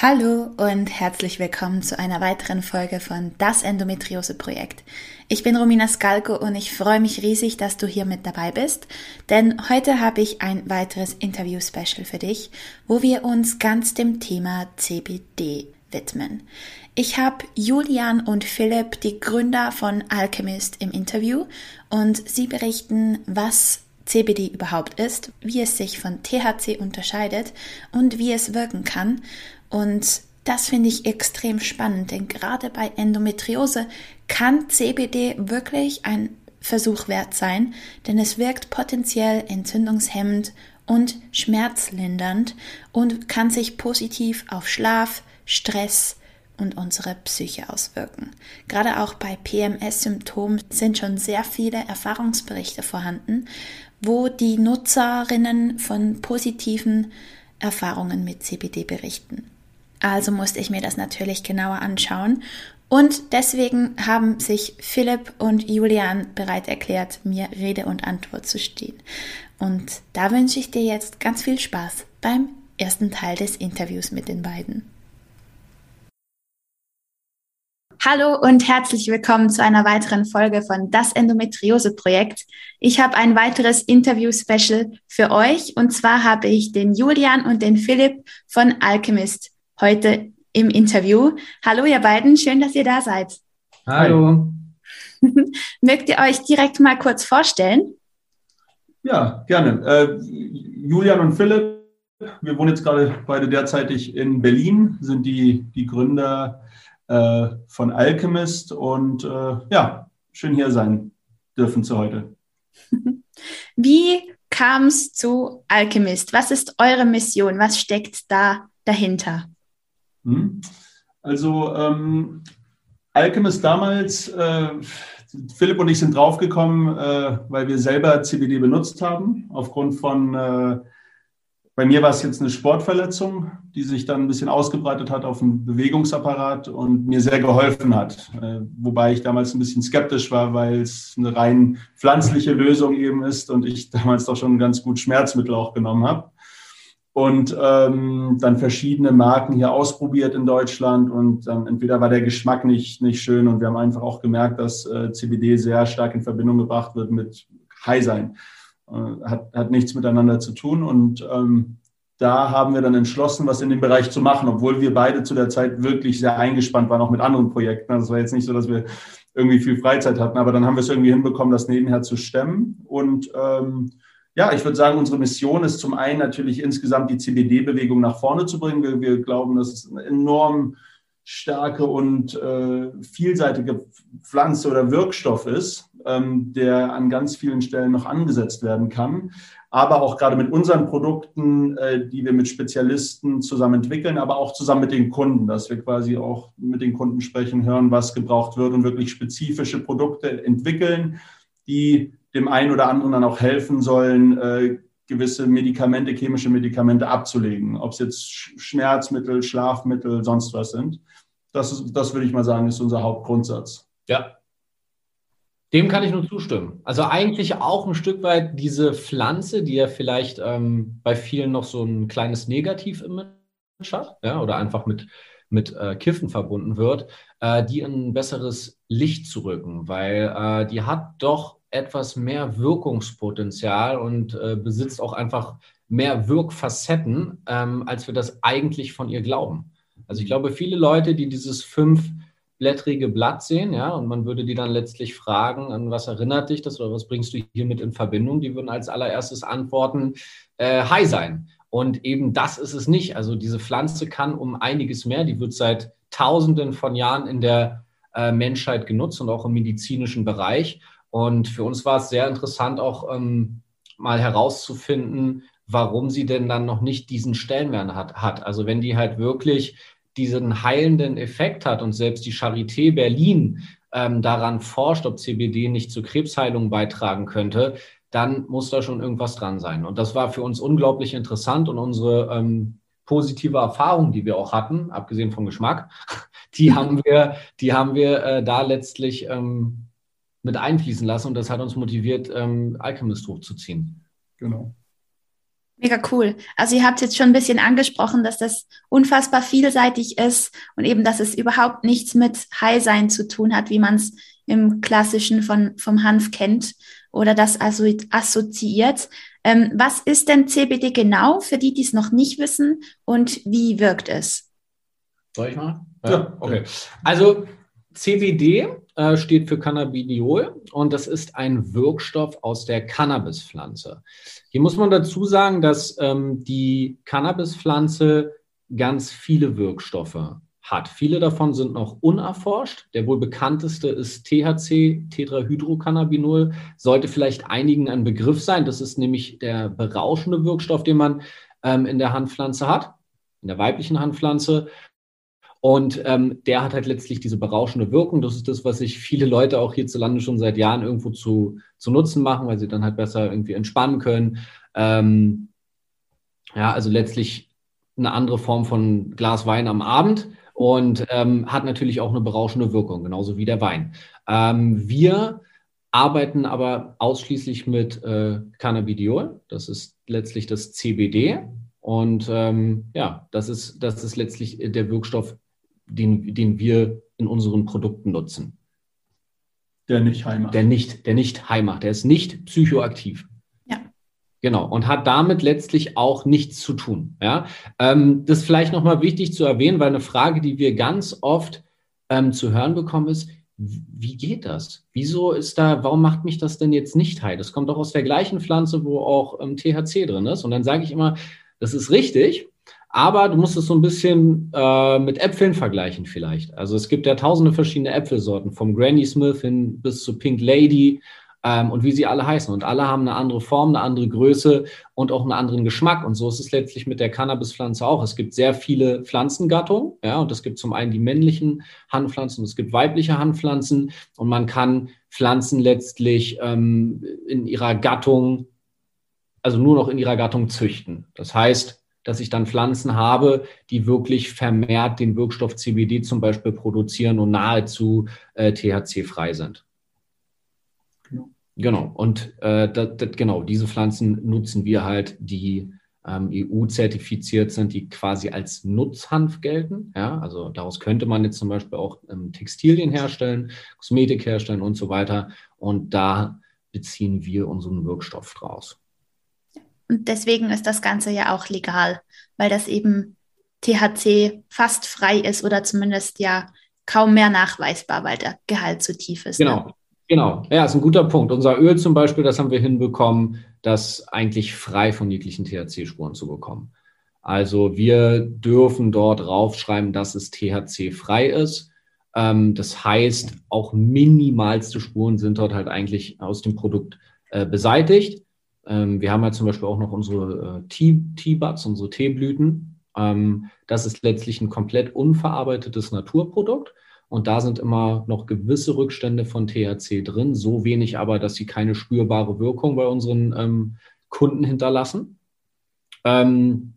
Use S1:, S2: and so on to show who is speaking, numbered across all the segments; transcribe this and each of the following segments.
S1: Hallo und herzlich willkommen zu einer weiteren Folge von Das Endometriose Projekt. Ich bin Romina Skalko und ich freue mich riesig, dass du hier mit dabei bist, denn heute habe ich ein weiteres Interview-Special für dich, wo wir uns ganz dem Thema CBD widmen. Ich habe Julian und Philipp, die Gründer von Alchemist, im Interview und sie berichten, was CBD überhaupt ist, wie es sich von THC unterscheidet und wie es wirken kann. Und das finde ich extrem spannend, denn gerade bei Endometriose kann CBD wirklich ein Versuch wert sein, denn es wirkt potenziell entzündungshemmend und schmerzlindernd und kann sich positiv auf Schlaf, Stress und unsere Psyche auswirken. Gerade auch bei PMS-Symptomen sind schon sehr viele Erfahrungsberichte vorhanden, wo die Nutzerinnen von positiven Erfahrungen mit CBD berichten. Also musste ich mir das natürlich genauer anschauen. Und deswegen haben sich Philipp und Julian bereit erklärt, mir Rede und Antwort zu stehen. Und da wünsche ich dir jetzt ganz viel Spaß beim ersten Teil des Interviews mit den beiden. Hallo und herzlich willkommen zu einer weiteren Folge von Das Endometriose Projekt. Ich habe ein weiteres Interview-Special für euch und zwar habe ich den Julian und den Philipp von Alchemist heute im Interview. Hallo ihr beiden, schön, dass ihr da seid.
S2: Hallo.
S1: Mögt ihr euch direkt mal kurz vorstellen?
S2: Ja, gerne. Äh, Julian und Philipp, wir wohnen jetzt gerade beide derzeitig in Berlin, sind die, die Gründer äh, von Alchemist und äh, ja, schön hier sein dürfen zu heute.
S1: Wie kam es zu Alchemist? Was ist eure Mission? Was steckt da dahinter?
S2: Hm? Also ähm, Alchemist damals, äh, Philipp und ich sind draufgekommen, äh, weil wir selber CBD benutzt haben, aufgrund von, äh, bei mir war es jetzt eine Sportverletzung, die sich dann ein bisschen ausgebreitet hat auf den Bewegungsapparat und mir sehr geholfen hat. Äh, wobei ich damals ein bisschen skeptisch war, weil es eine rein pflanzliche Lösung eben ist und ich damals doch schon ganz gut Schmerzmittel auch genommen habe und ähm, dann verschiedene Marken hier ausprobiert in Deutschland und dann entweder war der Geschmack nicht, nicht schön und wir haben einfach auch gemerkt, dass äh, CBD sehr stark in Verbindung gebracht wird mit High sein. Äh, hat, hat nichts miteinander zu tun und ähm, da haben wir dann entschlossen, was in dem Bereich zu machen, obwohl wir beide zu der Zeit wirklich sehr eingespannt waren, auch mit anderen Projekten. Also es war jetzt nicht so, dass wir irgendwie viel Freizeit hatten, aber dann haben wir es irgendwie hinbekommen, das nebenher zu stemmen und ähm, ja, ich würde sagen, unsere Mission ist zum einen natürlich insgesamt die CBD-Bewegung nach vorne zu bringen. Wir, wir, glauben, dass es eine enorm starke und äh, vielseitige Pflanze oder Wirkstoff ist, ähm, der an ganz vielen Stellen noch angesetzt werden kann. Aber auch gerade mit unseren Produkten, äh, die wir mit Spezialisten zusammen entwickeln, aber auch zusammen mit den Kunden, dass wir quasi auch mit den Kunden sprechen, hören, was gebraucht wird und wirklich spezifische Produkte entwickeln, die dem einen oder anderen dann auch helfen sollen, äh, gewisse Medikamente, chemische Medikamente abzulegen, ob es jetzt Schmerzmittel, Schlafmittel, sonst was sind. Das, ist, das würde ich mal sagen, ist unser Hauptgrundsatz.
S3: Ja. Dem kann ich nur zustimmen. Also eigentlich auch ein Stück weit diese Pflanze, die ja vielleicht ähm, bei vielen noch so ein kleines Negativ-Image hat, ja, oder einfach mit, mit äh, Kiffen verbunden wird, äh, die in ein besseres Licht zu rücken, weil äh, die hat doch etwas mehr Wirkungspotenzial und äh, besitzt auch einfach mehr Wirkfacetten, ähm, als wir das eigentlich von ihr glauben. Also ich glaube, viele Leute, die dieses fünfblättrige Blatt sehen, ja, und man würde die dann letztlich fragen, an was erinnert dich das oder was bringst du hiermit in Verbindung, die würden als allererstes antworten, äh, High sein. Und eben das ist es nicht. Also diese Pflanze kann um einiges mehr, die wird seit Tausenden von Jahren in der äh, Menschheit genutzt und auch im medizinischen Bereich. Und für uns war es sehr interessant, auch ähm, mal herauszufinden, warum sie denn dann noch nicht diesen Stellenwert hat, hat. Also wenn die halt wirklich diesen heilenden Effekt hat und selbst die Charité Berlin ähm, daran forscht, ob CBD nicht zur Krebsheilung beitragen könnte, dann muss da schon irgendwas dran sein. Und das war für uns unglaublich interessant und unsere ähm, positive Erfahrung, die wir auch hatten, abgesehen vom Geschmack, die haben wir, die haben wir äh, da letztlich ähm, mit einfließen lassen und das hat uns motiviert, ähm, Alchemist hochzuziehen.
S2: Genau.
S1: Mega cool. Also ihr habt jetzt schon ein bisschen angesprochen, dass das unfassbar vielseitig ist und eben, dass es überhaupt nichts mit High-Sein zu tun hat, wie man es im Klassischen von, vom Hanf kennt oder das also assoziiert. Ähm, was ist denn CBD genau für die, die es noch nicht wissen und wie wirkt es?
S3: Soll ich mal? Ja, ja. okay. Also CBD äh, steht für Cannabidiol und das ist ein Wirkstoff aus der Cannabispflanze. Hier muss man dazu sagen, dass ähm, die Cannabispflanze ganz viele Wirkstoffe hat. Viele davon sind noch unerforscht. Der wohl bekannteste ist THC, Tetrahydrocannabinol, sollte vielleicht einigen ein Begriff sein. Das ist nämlich der berauschende Wirkstoff, den man ähm, in der Handpflanze hat, in der weiblichen Handpflanze. Und ähm, der hat halt letztlich diese berauschende Wirkung. Das ist das, was sich viele Leute auch hierzulande schon seit Jahren irgendwo zu, zu Nutzen machen, weil sie dann halt besser irgendwie entspannen können. Ähm, ja, also letztlich eine andere Form von Glas Wein am Abend und ähm, hat natürlich auch eine berauschende Wirkung, genauso wie der Wein. Ähm, wir arbeiten aber ausschließlich mit äh, Cannabidiol. Das ist letztlich das CBD. Und ähm, ja, das ist, das ist letztlich der Wirkstoff, den, den wir in unseren Produkten nutzen.
S2: Der nicht heim
S3: Der nicht, der nicht heim Der ist nicht psychoaktiv. Ja. Genau. Und hat damit letztlich auch nichts zu tun. Ja. Ähm, das ist vielleicht nochmal wichtig zu erwähnen, weil eine Frage, die wir ganz oft ähm, zu hören bekommen, ist, wie geht das? Wieso ist da, warum macht mich das denn jetzt nicht heil? Das kommt doch aus der gleichen Pflanze, wo auch ähm, THC drin ist. Und dann sage ich immer, das ist richtig. Aber du musst es so ein bisschen äh, mit Äpfeln vergleichen vielleicht. Also es gibt ja tausende verschiedene Äpfelsorten, vom Granny Smith hin bis zu Pink Lady ähm, und wie sie alle heißen. Und alle haben eine andere Form, eine andere Größe und auch einen anderen Geschmack. Und so ist es letztlich mit der Cannabispflanze auch. Es gibt sehr viele Pflanzengattungen, ja, und es gibt zum einen die männlichen Handpflanzen und es gibt weibliche Handpflanzen. Und man kann Pflanzen letztlich ähm, in ihrer Gattung, also nur noch in ihrer Gattung züchten. Das heißt, dass ich dann Pflanzen habe, die wirklich vermehrt den Wirkstoff CBD zum Beispiel produzieren und nahezu äh, THC-frei sind. Genau. genau. Und äh, das, das, genau, diese Pflanzen nutzen wir halt, die ähm, EU-zertifiziert sind, die quasi als Nutzhanf gelten. Ja, also daraus könnte man jetzt zum Beispiel auch ähm, Textilien herstellen, Kosmetik herstellen und so weiter. Und da beziehen wir unseren Wirkstoff draus.
S1: Und deswegen ist das Ganze ja auch legal, weil das eben THC fast frei ist oder zumindest ja kaum mehr nachweisbar, weil der Gehalt zu tief ist.
S3: Ne? Genau. Ne? Genau, ja, ist ein guter Punkt. Unser Öl zum Beispiel, das haben wir hinbekommen, das eigentlich frei von jeglichen THC-Spuren zu bekommen. Also wir dürfen dort raufschreiben, dass es THC-frei ist. Ähm, das heißt, auch minimalste Spuren sind dort halt eigentlich aus dem Produkt äh, beseitigt. Ähm, wir haben ja zum Beispiel auch noch unsere äh, Tea-Buds, unsere Teeblüten. Ähm, das ist letztlich ein komplett unverarbeitetes Naturprodukt. Und da sind immer noch gewisse Rückstände von THC drin, so wenig aber, dass sie keine spürbare Wirkung bei unseren ähm, Kunden hinterlassen. Ähm,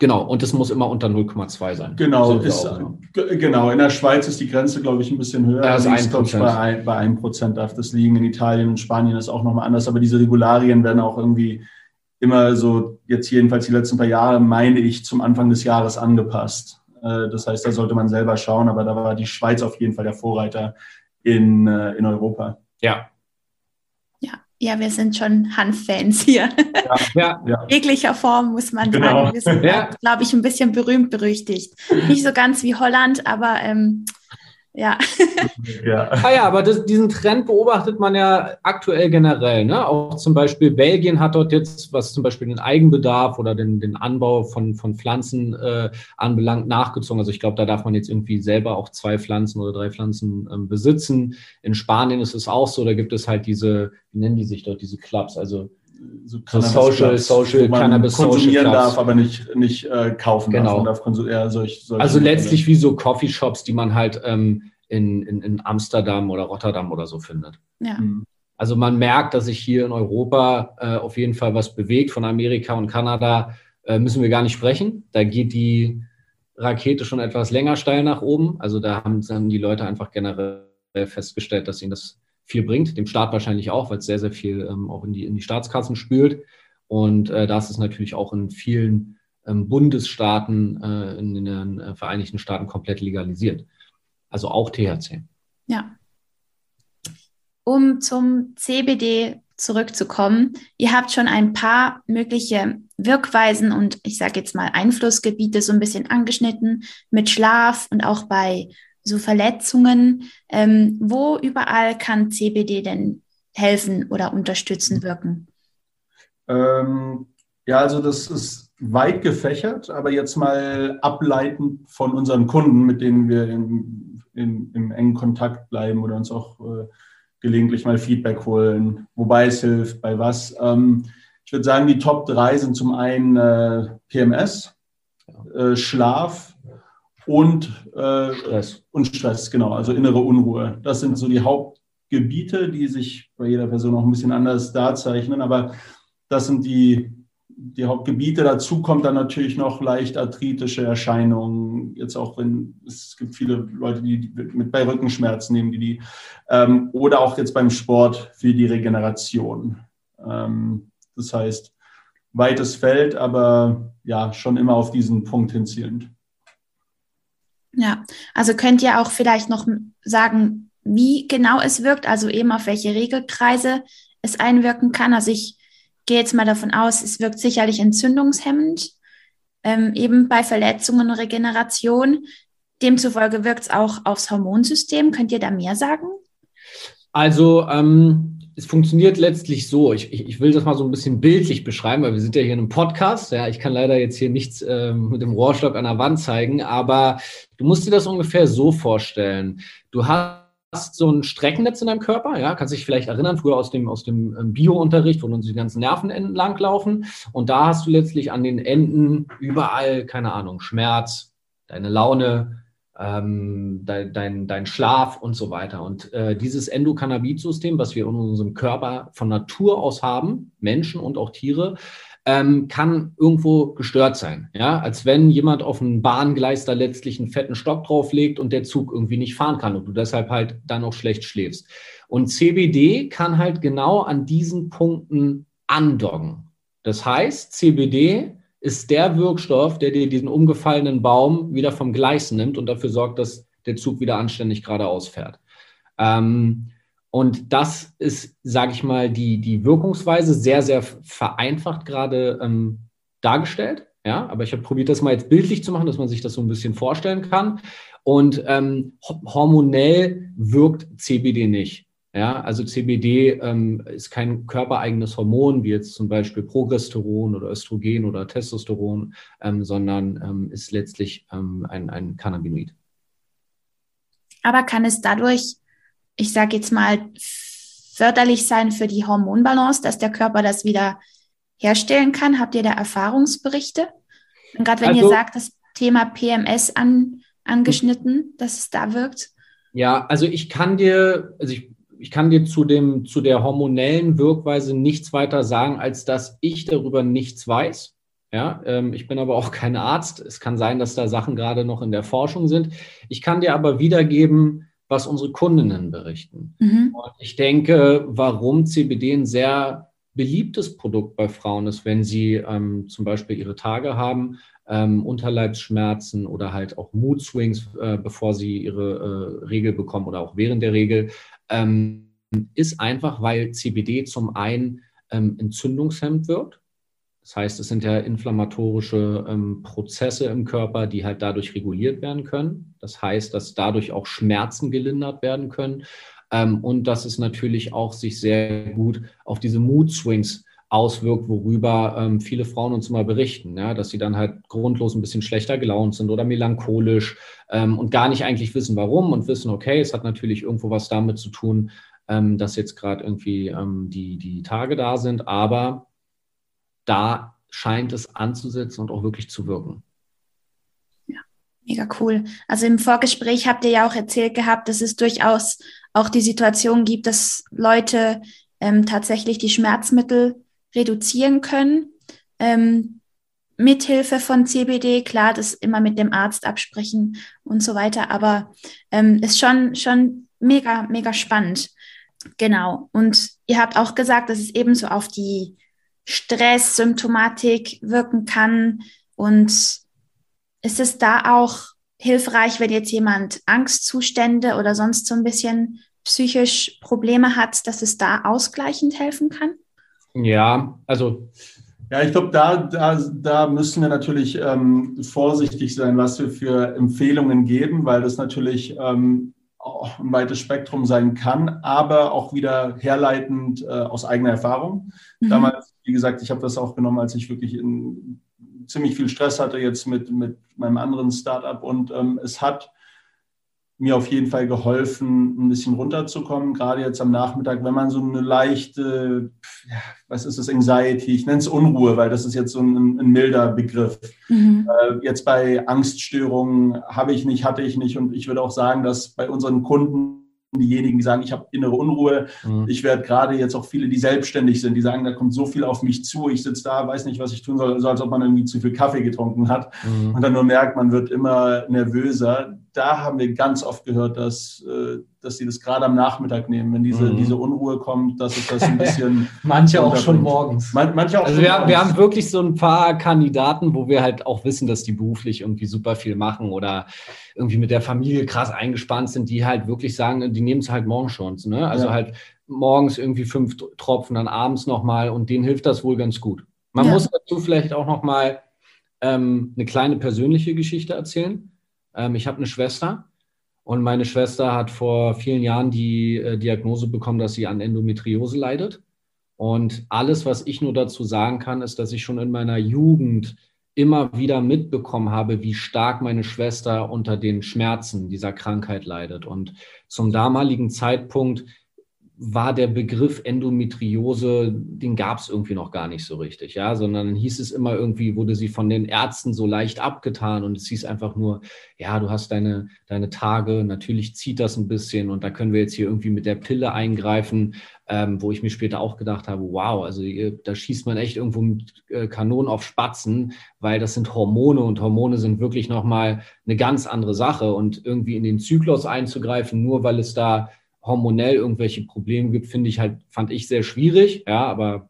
S3: Genau, und es muss immer unter 0,2 sein.
S2: Genau, ist, genau, in der Schweiz ist die Grenze, glaube ich, ein bisschen höher.
S3: Ja, also ist
S2: ich, bei, ein, bei 1% darf das liegen. In Italien und Spanien ist auch nochmal anders, aber diese Regularien werden auch irgendwie immer so, jetzt jedenfalls die letzten paar Jahre, meine ich, zum Anfang des Jahres angepasst. Äh, das heißt, da sollte man selber schauen, aber da war die Schweiz auf jeden Fall der Vorreiter in, äh, in Europa.
S3: Ja,
S1: ja, wir sind schon Hanf-Fans hier. Ja, ja, ja. Jeglicher Form muss man genau. sagen. Wir sind, ja. glaube ich, ein bisschen berühmt berüchtigt. Nicht so ganz wie Holland, aber ähm, ja.
S3: ja. Ah ja, aber das, diesen Trend beobachtet man ja aktuell generell. Ne? Auch zum Beispiel Belgien hat dort jetzt, was zum Beispiel den Eigenbedarf oder den, den Anbau von, von Pflanzen äh, anbelangt, nachgezogen. Also ich glaube, da darf man jetzt irgendwie selber auch zwei Pflanzen oder drei Pflanzen ähm, besitzen. In Spanien ist es auch so, da gibt es halt diese, wie nennen die sich dort, diese Clubs, also
S2: so, so Social, Social man Cannabis konsumieren Social darf, aber nicht, nicht äh, kaufen
S3: genau.
S2: darf.
S3: darf eher solch, also letztlich wie so Coffeeshops, die man halt ähm, in, in, in Amsterdam oder Rotterdam oder so findet. Ja. Mhm. Also man merkt, dass sich hier in Europa äh, auf jeden Fall was bewegt. Von Amerika und Kanada äh, müssen wir gar nicht sprechen. Da geht die Rakete schon etwas länger steil nach oben. Also da haben dann die Leute einfach generell festgestellt, dass ihnen das viel bringt. Dem Staat wahrscheinlich auch, weil es sehr, sehr viel ähm, auch in die, in die Staatskassen spült. Und äh, das ist natürlich auch in vielen ähm, Bundesstaaten, äh, in, in den äh, Vereinigten Staaten komplett legalisiert. Also auch THC.
S1: Ja. Um zum CBD zurückzukommen, ihr habt schon ein paar mögliche Wirkweisen und ich sage jetzt mal Einflussgebiete so ein bisschen angeschnitten mit Schlaf und auch bei so Verletzungen. Ähm, wo überall kann CBD denn helfen oder unterstützen wirken?
S2: Ähm, ja, also das ist weit gefächert, aber jetzt mal ableitend von unseren Kunden, mit denen wir in, in, im engen Kontakt bleiben oder uns auch äh, gelegentlich mal Feedback holen, wobei es hilft, bei was. Ähm, ich würde sagen, die Top 3 sind zum einen äh, PMS, äh, Schlaf und äh, Stress. Und Stress, genau, also innere Unruhe. Das sind so die Hauptgebiete, die sich bei jeder Person auch ein bisschen anders darzeichnen, aber das sind die, die Hauptgebiete. Dazu kommt dann natürlich noch leicht arthritische Erscheinungen. Jetzt auch wenn es gibt viele Leute, die mit bei Rückenschmerzen nehmen, die die ähm, oder auch jetzt beim Sport für die Regeneration. Ähm, das heißt weites Feld, aber ja schon immer auf diesen Punkt hinzielend.
S1: Ja, also könnt ihr auch vielleicht noch sagen, wie genau es wirkt, also eben auf welche Regelkreise es einwirken kann. Also ich gehe jetzt mal davon aus, es wirkt sicherlich entzündungshemmend, ähm, eben bei Verletzungen und Regeneration. Demzufolge wirkt es auch aufs Hormonsystem. Könnt ihr da mehr sagen?
S3: Also ähm, es funktioniert letztlich so. Ich, ich, ich, will das mal so ein bisschen bildlich beschreiben, weil wir sind ja hier in einem Podcast. Ja, ich kann leider jetzt hier nichts ähm, mit dem Rohrstock an der Wand zeigen, aber du musst dir das ungefähr so vorstellen. Du hast hast so ein Streckennetz in deinem Körper, ja, kannst dich vielleicht erinnern, früher aus dem, aus dem ähm, Bio-Unterricht, wo uns die ganzen Nervenenden langlaufen. Und da hast du letztlich an den Enden überall, keine Ahnung, Schmerz, deine Laune, ähm, dein, dein, dein Schlaf und so weiter. Und äh, dieses Endokannabid-System, was wir in unserem Körper von Natur aus haben, Menschen und auch Tiere, ähm, kann irgendwo gestört sein. Ja, als wenn jemand auf ein Bahngleis da letztlich einen fetten Stock drauflegt und der Zug irgendwie nicht fahren kann und du deshalb halt dann auch schlecht schläfst. Und CBD kann halt genau an diesen Punkten andocken. Das heißt, CBD ist der Wirkstoff, der dir diesen umgefallenen Baum wieder vom Gleis nimmt und dafür sorgt, dass der Zug wieder anständig geradeaus fährt. Ähm, und das ist, sage ich mal, die, die Wirkungsweise sehr, sehr vereinfacht gerade ähm, dargestellt. Ja, aber ich habe probiert, das mal jetzt bildlich zu machen, dass man sich das so ein bisschen vorstellen kann. Und ähm, hormonell wirkt CBD nicht. Ja, also CBD ähm, ist kein körpereigenes Hormon, wie jetzt zum Beispiel Progesteron oder Östrogen oder Testosteron, ähm, sondern ähm, ist letztlich ähm, ein, ein Cannabinoid.
S1: Aber kann es dadurch ich sage jetzt mal, förderlich sein für die Hormonbalance, dass der Körper das wieder herstellen kann? Habt ihr da Erfahrungsberichte? Und gerade wenn also, ihr sagt, das Thema PMS an, angeschnitten, dass es da wirkt?
S3: Ja, also ich kann dir, also ich, ich kann dir zu, dem, zu der hormonellen Wirkweise nichts weiter sagen, als dass ich darüber nichts weiß. Ja, ähm, ich bin aber auch kein Arzt. Es kann sein, dass da Sachen gerade noch in der Forschung sind. Ich kann dir aber wiedergeben, was unsere Kundinnen berichten. Mhm. Und ich denke, warum CBD ein sehr beliebtes Produkt bei Frauen ist, wenn sie ähm, zum Beispiel ihre Tage haben, ähm, Unterleibsschmerzen oder halt auch Mood Swings, äh, bevor sie ihre äh, Regel bekommen oder auch während der Regel, ähm, ist einfach, weil CBD zum einen ähm, entzündungshemmend wirkt das heißt, es sind ja inflammatorische ähm, Prozesse im Körper, die halt dadurch reguliert werden können. Das heißt, dass dadurch auch Schmerzen gelindert werden können. Ähm, und dass es natürlich auch sich sehr gut auf diese Mood Swings auswirkt, worüber ähm, viele Frauen uns immer berichten, ja, dass sie dann halt grundlos ein bisschen schlechter gelaunt sind oder melancholisch ähm, und gar nicht eigentlich wissen, warum und wissen, okay, es hat natürlich irgendwo was damit zu tun, ähm, dass jetzt gerade irgendwie ähm, die, die Tage da sind, aber da scheint es anzusetzen und auch wirklich zu wirken.
S1: Ja. Mega cool. Also im Vorgespräch habt ihr ja auch erzählt gehabt, dass es durchaus auch die Situation gibt, dass Leute ähm, tatsächlich die Schmerzmittel reduzieren können. Ähm, mithilfe von CBD, klar, das immer mit dem Arzt absprechen und so weiter, aber ähm, ist schon, schon mega, mega spannend. Genau. Und ihr habt auch gesagt, dass es ebenso auf die Stresssymptomatik wirken kann. Und ist es da auch hilfreich, wenn jetzt jemand Angstzustände oder sonst so ein bisschen psychisch Probleme hat, dass es da ausgleichend helfen kann?
S3: Ja, also.
S2: Ja, ich glaube, da, da, da müssen wir natürlich ähm, vorsichtig sein, was wir für Empfehlungen geben, weil das natürlich ähm, auch ein weites Spektrum sein kann, aber auch wieder herleitend äh, aus eigener Erfahrung. Mhm. Damals, wie gesagt, ich habe das auch genommen, als ich wirklich in, ziemlich viel Stress hatte jetzt mit, mit meinem anderen Startup und ähm, es hat mir auf jeden Fall geholfen, ein bisschen runterzukommen, gerade jetzt am Nachmittag, wenn man so eine leichte, was ist das, Anxiety, ich nenne es Unruhe, weil das ist jetzt so ein, ein milder Begriff. Mhm. Äh, jetzt bei Angststörungen habe ich nicht, hatte ich nicht und ich würde auch sagen, dass bei unseren Kunden diejenigen, die sagen, ich habe innere Unruhe. Mhm. Ich werde gerade jetzt auch viele, die selbstständig sind, die sagen, da kommt so viel auf mich zu, ich sitze da, weiß nicht, was ich tun soll, so als ob man irgendwie zu viel Kaffee getrunken hat mhm. und dann nur merkt, man wird immer nervöser. Da haben wir ganz oft gehört, dass, äh, dass sie das gerade am Nachmittag nehmen, wenn diese, mhm. diese Unruhe kommt, dass es das ein bisschen.
S3: manche auch schon morgens.
S2: Man, manche auch
S3: also wir, wir haben wirklich so ein paar Kandidaten, wo wir halt auch wissen, dass die beruflich irgendwie super viel machen oder irgendwie mit der Familie krass eingespannt sind, die halt wirklich sagen, die nehmen es halt morgens schon. Ne? Also ja. halt morgens irgendwie fünf Tropfen, dann abends nochmal und denen hilft das wohl ganz gut. Man ja. muss dazu vielleicht auch nochmal ähm, eine kleine persönliche Geschichte erzählen. Ähm, ich habe eine Schwester und meine Schwester hat vor vielen Jahren die äh, Diagnose bekommen, dass sie an Endometriose leidet. Und alles, was ich nur dazu sagen kann, ist, dass ich schon in meiner Jugend immer wieder mitbekommen habe, wie stark meine Schwester unter den Schmerzen dieser Krankheit leidet. Und zum damaligen Zeitpunkt war der Begriff Endometriose, den gab es irgendwie noch gar nicht so richtig, ja, sondern hieß es immer irgendwie, wurde sie von den Ärzten so leicht abgetan und es hieß einfach nur, ja, du hast deine, deine Tage, natürlich zieht das ein bisschen und da können wir jetzt hier irgendwie mit der Pille eingreifen, ähm, wo ich mir später auch gedacht habe, wow, also da schießt man echt irgendwo mit äh, Kanonen auf Spatzen, weil das sind Hormone und Hormone sind wirklich nochmal eine ganz andere Sache und irgendwie in den Zyklus einzugreifen, nur weil es da hormonell irgendwelche Probleme gibt, finde ich halt, fand ich sehr schwierig. Ja, aber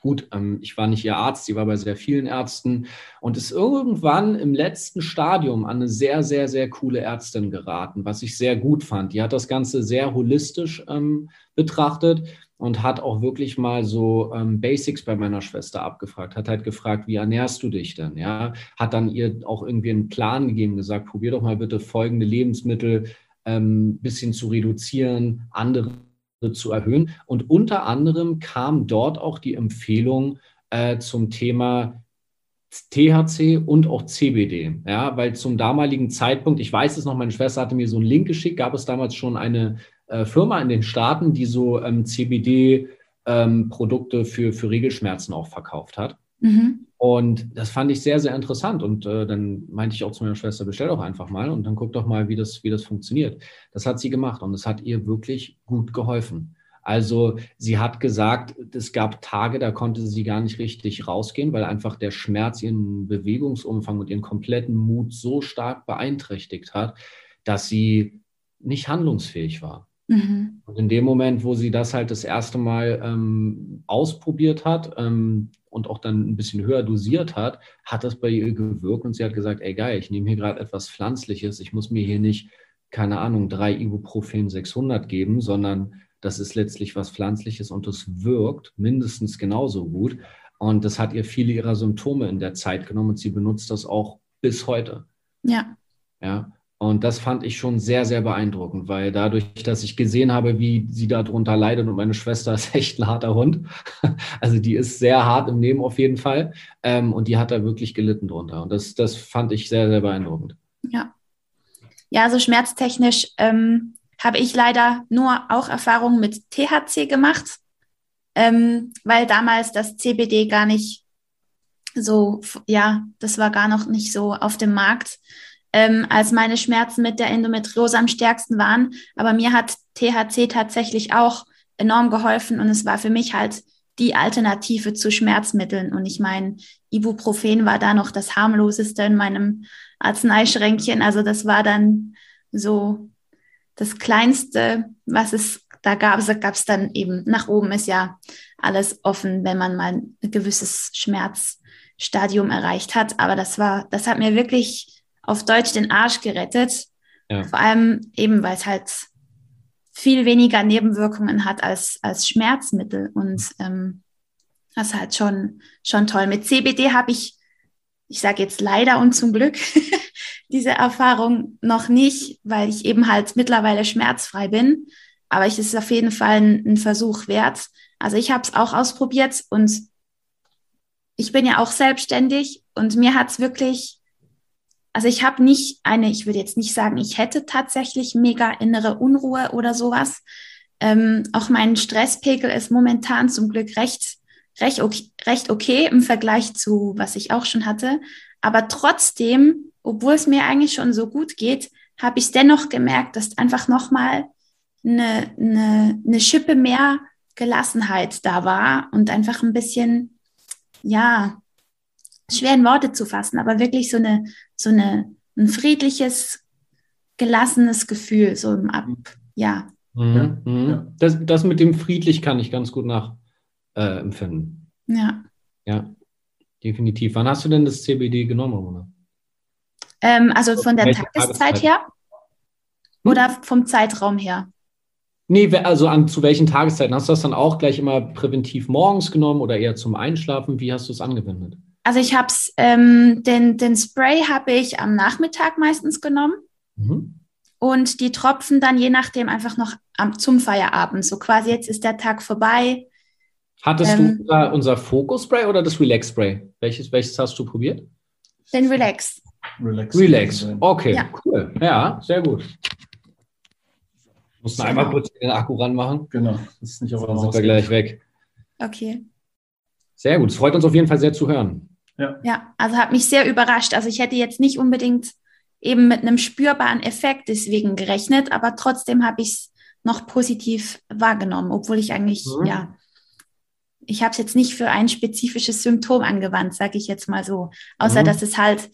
S3: gut, ähm, ich war nicht ihr Arzt, sie war bei sehr vielen Ärzten und ist irgendwann im letzten Stadium an eine sehr, sehr, sehr coole Ärztin geraten, was ich sehr gut fand. Die hat das Ganze sehr holistisch ähm, betrachtet und hat auch wirklich mal so ähm, Basics bei meiner Schwester abgefragt, hat halt gefragt, wie ernährst du dich denn? Ja, hat dann ihr auch irgendwie einen Plan gegeben, gesagt, probier doch mal bitte folgende Lebensmittel ähm, bisschen zu reduzieren, andere zu erhöhen. Und unter anderem kam dort auch die Empfehlung äh, zum Thema THC und auch CBD. Ja, weil zum damaligen Zeitpunkt, ich weiß es noch, meine Schwester hatte mir so einen Link geschickt, gab es damals schon eine äh, Firma in den Staaten, die so ähm, CBD-Produkte ähm, für, für Regelschmerzen auch verkauft hat. Mhm. Und das fand ich sehr, sehr interessant. Und äh, dann meinte ich auch zu meiner Schwester, bestell doch einfach mal und dann guck doch mal, wie das, wie das funktioniert. Das hat sie gemacht und es hat ihr wirklich gut geholfen. Also sie hat gesagt, es gab Tage, da konnte sie gar nicht richtig rausgehen, weil einfach der Schmerz ihren Bewegungsumfang und ihren kompletten Mut so stark beeinträchtigt hat, dass sie nicht handlungsfähig war. Mhm. Und in dem Moment, wo sie das halt das erste Mal ähm, ausprobiert hat, ähm, und auch dann ein bisschen höher dosiert hat, hat das bei ihr gewirkt und sie hat gesagt, ey geil, ich nehme hier gerade etwas Pflanzliches, ich muss mir hier nicht, keine Ahnung, drei Ibuprofen 600 geben, sondern das ist letztlich was Pflanzliches und das wirkt mindestens genauso gut. Und das hat ihr viele ihrer Symptome in der Zeit genommen und sie benutzt das auch bis heute.
S1: Ja.
S3: Ja. Und das fand ich schon sehr, sehr beeindruckend, weil dadurch, dass ich gesehen habe, wie sie darunter leidet und meine Schwester ist echt ein harter Hund. Also die ist sehr hart im Leben auf jeden Fall. Ähm, und die hat da wirklich gelitten drunter. Und das, das fand ich sehr, sehr beeindruckend.
S1: Ja. Ja, so also schmerztechnisch ähm, habe ich leider nur auch Erfahrungen mit THC gemacht, ähm, weil damals das CBD gar nicht so, ja, das war gar noch nicht so auf dem Markt. Ähm, als meine Schmerzen mit der Endometriose am stärksten waren. Aber mir hat THC tatsächlich auch enorm geholfen und es war für mich halt die Alternative zu Schmerzmitteln. Und ich meine, Ibuprofen war da noch das harmloseste in meinem Arzneischränkchen. Also das war dann so das Kleinste, was es da gab. Es gab es dann eben nach oben ist ja alles offen, wenn man mal ein gewisses Schmerzstadium erreicht hat. Aber das war, das hat mir wirklich auf Deutsch den Arsch gerettet. Ja. Vor allem eben, weil es halt viel weniger Nebenwirkungen hat als, als Schmerzmittel. Und ähm, das ist halt schon, schon toll. Mit CBD habe ich, ich sage jetzt leider und zum Glück, diese Erfahrung noch nicht, weil ich eben halt mittlerweile schmerzfrei bin. Aber es ist auf jeden Fall ein, ein Versuch wert. Also ich habe es auch ausprobiert und ich bin ja auch selbstständig und mir hat es wirklich also ich habe nicht eine, ich würde jetzt nicht sagen, ich hätte tatsächlich mega innere Unruhe oder sowas. Ähm, auch mein Stresspegel ist momentan zum Glück recht, recht, okay, recht okay im Vergleich zu, was ich auch schon hatte. Aber trotzdem, obwohl es mir eigentlich schon so gut geht, habe ich dennoch gemerkt, dass einfach nochmal eine, eine, eine Schippe mehr Gelassenheit da war und einfach ein bisschen, ja, schwer in Worte zu fassen, aber wirklich so eine, so eine, ein friedliches, gelassenes Gefühl, so im Ab, ja.
S3: Mhm. Mhm. Ja. Das, das mit dem friedlich kann ich ganz gut nachempfinden.
S1: Äh, ja.
S3: Ja, definitiv. Wann hast du denn das CBD genommen, Ramona?
S1: Ähm, also von der Tageszeit, Tageszeit her? Hm? Oder vom Zeitraum her?
S3: Nee, also an zu welchen Tageszeiten? Hast du das dann auch gleich immer präventiv morgens genommen oder eher zum Einschlafen? Wie hast du es angewendet?
S1: Also ich habe es, ähm, den, den Spray habe ich am Nachmittag meistens genommen. Mhm. Und die Tropfen dann je nachdem einfach noch am, zum Feierabend. So quasi jetzt ist der Tag vorbei.
S3: Hattest ähm, du unser, unser Focus Spray oder das Relax Spray? Welches, welches hast du probiert?
S1: Den Relax.
S3: Relax. Relax. Okay, ja. cool. Ja, sehr gut. Muss man einmal kurz den Akku ranmachen.
S2: Genau. Das ist nicht auf
S3: Dann sind wir gleich weg.
S1: Okay.
S3: Sehr gut. Es freut uns auf jeden Fall sehr zu hören.
S1: Ja. ja, also hat mich sehr überrascht. Also ich hätte jetzt nicht unbedingt eben mit einem spürbaren Effekt deswegen gerechnet, aber trotzdem habe ich es noch positiv wahrgenommen, obwohl ich eigentlich, mhm. ja, ich habe es jetzt nicht für ein spezifisches Symptom angewandt, sage ich jetzt mal so, außer mhm. dass es halt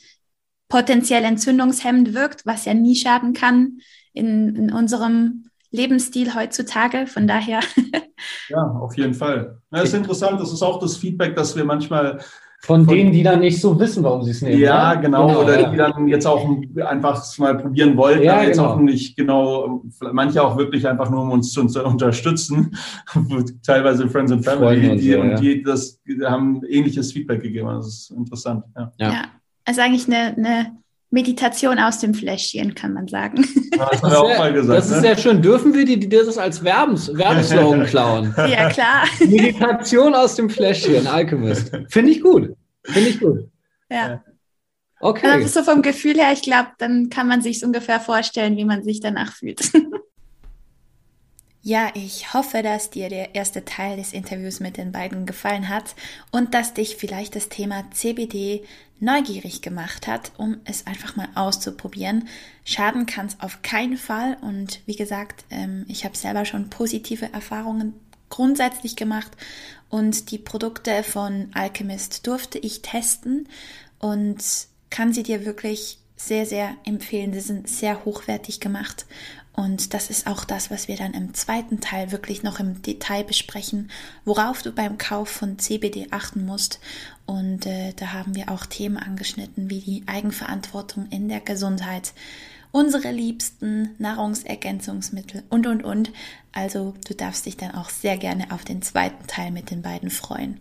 S1: potenziell entzündungshemmend wirkt, was ja nie schaden kann in, in unserem Lebensstil heutzutage. Von daher.
S2: ja, auf jeden Fall. Ja, ist interessant. Das ist auch das Feedback, das wir manchmal
S3: von, von, denen, die dann nicht so wissen, warum sie es nehmen.
S2: Ja, genau, genau. Oder ja. die dann jetzt auch einfach mal probieren wollten, ja, jetzt genau. auch nicht genau, manche auch wirklich einfach nur, um uns zu unterstützen. Teilweise Friends and Family, und, die, so, und ja. die das die haben ähnliches Feedback gegeben. Das ist interessant.
S1: Ja, ja. also eigentlich eine, eine Meditation aus dem Fläschchen, kann man sagen.
S3: Ja, das, das, auch mal gesagt, das ist ne? sehr schön. Dürfen wir die, die das als Werbens, Werbeslogan klauen?
S1: Ja, klar.
S3: Meditation aus dem Fläschchen, Alchemist. Finde ich gut. Finde ich gut.
S1: Ja. Okay. Also so vom Gefühl her, ich glaube, dann kann man sich ungefähr vorstellen, wie man sich danach fühlt. Ja, ich hoffe, dass dir der erste Teil des Interviews mit den beiden gefallen hat und dass dich vielleicht das Thema CBD neugierig gemacht hat, um es einfach mal auszuprobieren. Schaden kann es auf keinen Fall und wie gesagt, ähm, ich habe selber schon positive Erfahrungen grundsätzlich gemacht und die Produkte von Alchemist durfte ich testen und kann sie dir wirklich sehr, sehr empfehlen. Sie sind sehr hochwertig gemacht und das ist auch das, was wir dann im zweiten Teil wirklich noch im Detail besprechen, worauf du beim Kauf von CBD achten musst. Und äh, da haben wir auch Themen angeschnitten wie die Eigenverantwortung in der Gesundheit, unsere liebsten Nahrungsergänzungsmittel und, und, und. Also du darfst dich dann auch sehr gerne auf den zweiten Teil mit den beiden freuen.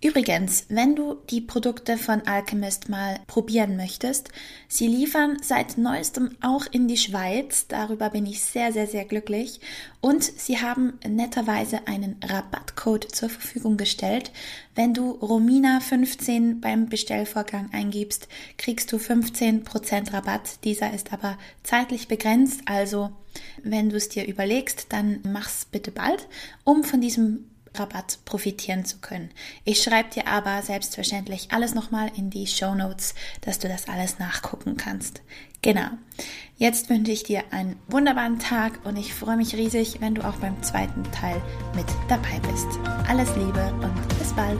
S1: Übrigens, wenn du die Produkte von Alchemist mal probieren möchtest, sie liefern seit neuestem auch in die Schweiz. Darüber bin ich sehr, sehr, sehr glücklich. Und sie haben netterweise einen Rabattcode zur Verfügung gestellt. Wenn du Romina15 beim Bestellvorgang eingibst, kriegst du 15% Rabatt. Dieser ist aber zeitlich begrenzt. Also, wenn du es dir überlegst, dann mach's bitte bald, um von diesem Rabatt profitieren zu können. Ich schreibe dir aber selbstverständlich alles nochmal in die Show Notes, dass du das alles nachgucken kannst. Genau. Jetzt wünsche ich dir einen wunderbaren Tag und ich freue mich riesig, wenn du auch beim zweiten Teil mit dabei bist. Alles Liebe und bis bald.